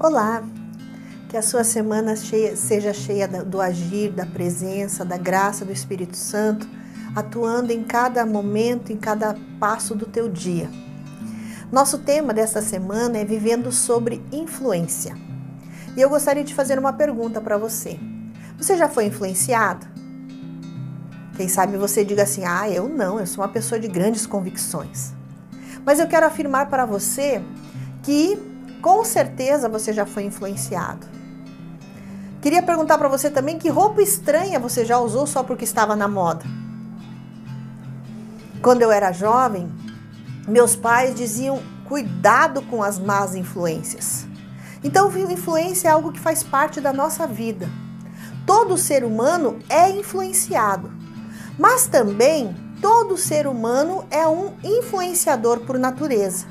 Olá! Que a sua semana cheia, seja cheia do agir, da presença, da graça do Espírito Santo, atuando em cada momento, em cada passo do teu dia. Nosso tema desta semana é vivendo sobre influência. E eu gostaria de fazer uma pergunta para você. Você já foi influenciado? Quem sabe você diga assim: "Ah, eu não, eu sou uma pessoa de grandes convicções". Mas eu quero afirmar para você que com certeza você já foi influenciado. Queria perguntar para você também que roupa estranha você já usou só porque estava na moda. Quando eu era jovem, meus pais diziam: cuidado com as más influências. Então, influência é algo que faz parte da nossa vida. Todo ser humano é influenciado, mas também todo ser humano é um influenciador por natureza.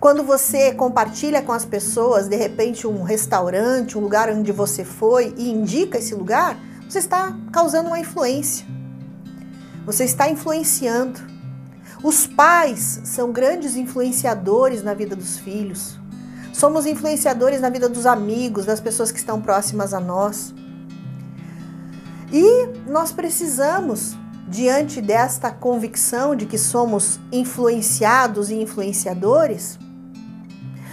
Quando você compartilha com as pessoas, de repente, um restaurante, um lugar onde você foi e indica esse lugar, você está causando uma influência. Você está influenciando. Os pais são grandes influenciadores na vida dos filhos. Somos influenciadores na vida dos amigos, das pessoas que estão próximas a nós. E nós precisamos, diante desta convicção de que somos influenciados e influenciadores,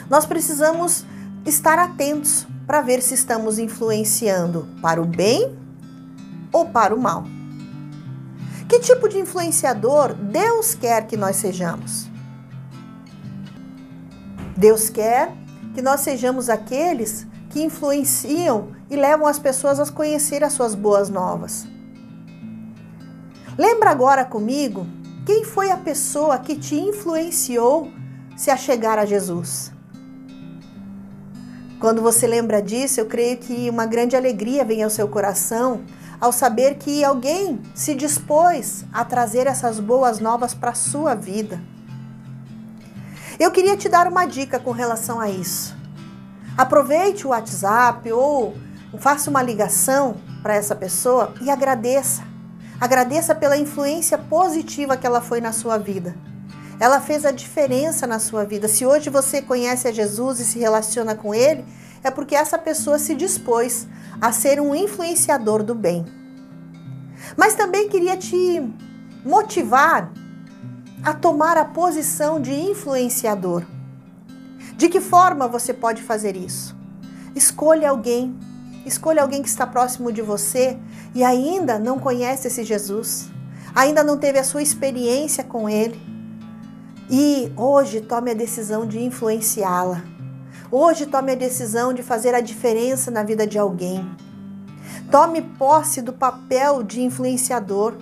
nós precisamos estar atentos para ver se estamos influenciando para o bem ou para o mal. Que tipo de influenciador Deus quer que nós sejamos? Deus quer que nós sejamos aqueles que influenciam e levam as pessoas a conhecer as suas boas novas. Lembra agora comigo quem foi a pessoa que te influenciou se a chegar a Jesus? Quando você lembra disso, eu creio que uma grande alegria vem ao seu coração ao saber que alguém se dispôs a trazer essas boas novas para a sua vida. Eu queria te dar uma dica com relação a isso. Aproveite o WhatsApp ou faça uma ligação para essa pessoa e agradeça. Agradeça pela influência positiva que ela foi na sua vida. Ela fez a diferença na sua vida. Se hoje você conhece a Jesus e se relaciona com ele, é porque essa pessoa se dispôs a ser um influenciador do bem. Mas também queria te motivar a tomar a posição de influenciador. De que forma você pode fazer isso? Escolha alguém, escolha alguém que está próximo de você e ainda não conhece esse Jesus, ainda não teve a sua experiência com ele e hoje tome a decisão de influenciá-la. Hoje tome a decisão de fazer a diferença na vida de alguém. Tome posse do papel de influenciador.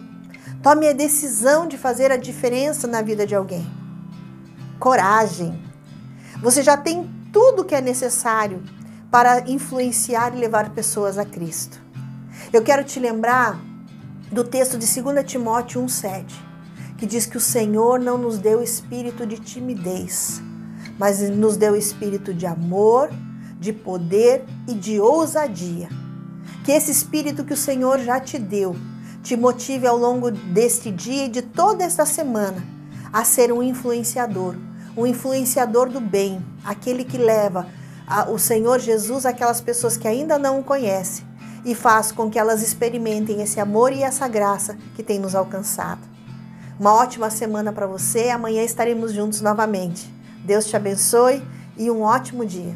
Tome a decisão de fazer a diferença na vida de alguém. Coragem. Você já tem tudo o que é necessário para influenciar e levar pessoas a Cristo. Eu quero te lembrar do texto de 2 Timóteo 1,7 que diz que o Senhor não nos deu espírito de timidez, mas nos deu espírito de amor, de poder e de ousadia. Que esse espírito que o Senhor já te deu te motive ao longo deste dia e de toda esta semana a ser um influenciador, um influenciador do bem, aquele que leva o Senhor Jesus àquelas pessoas que ainda não o conhecem e faz com que elas experimentem esse amor e essa graça que tem nos alcançado. Uma ótima semana para você. Amanhã estaremos juntos novamente. Deus te abençoe e um ótimo dia.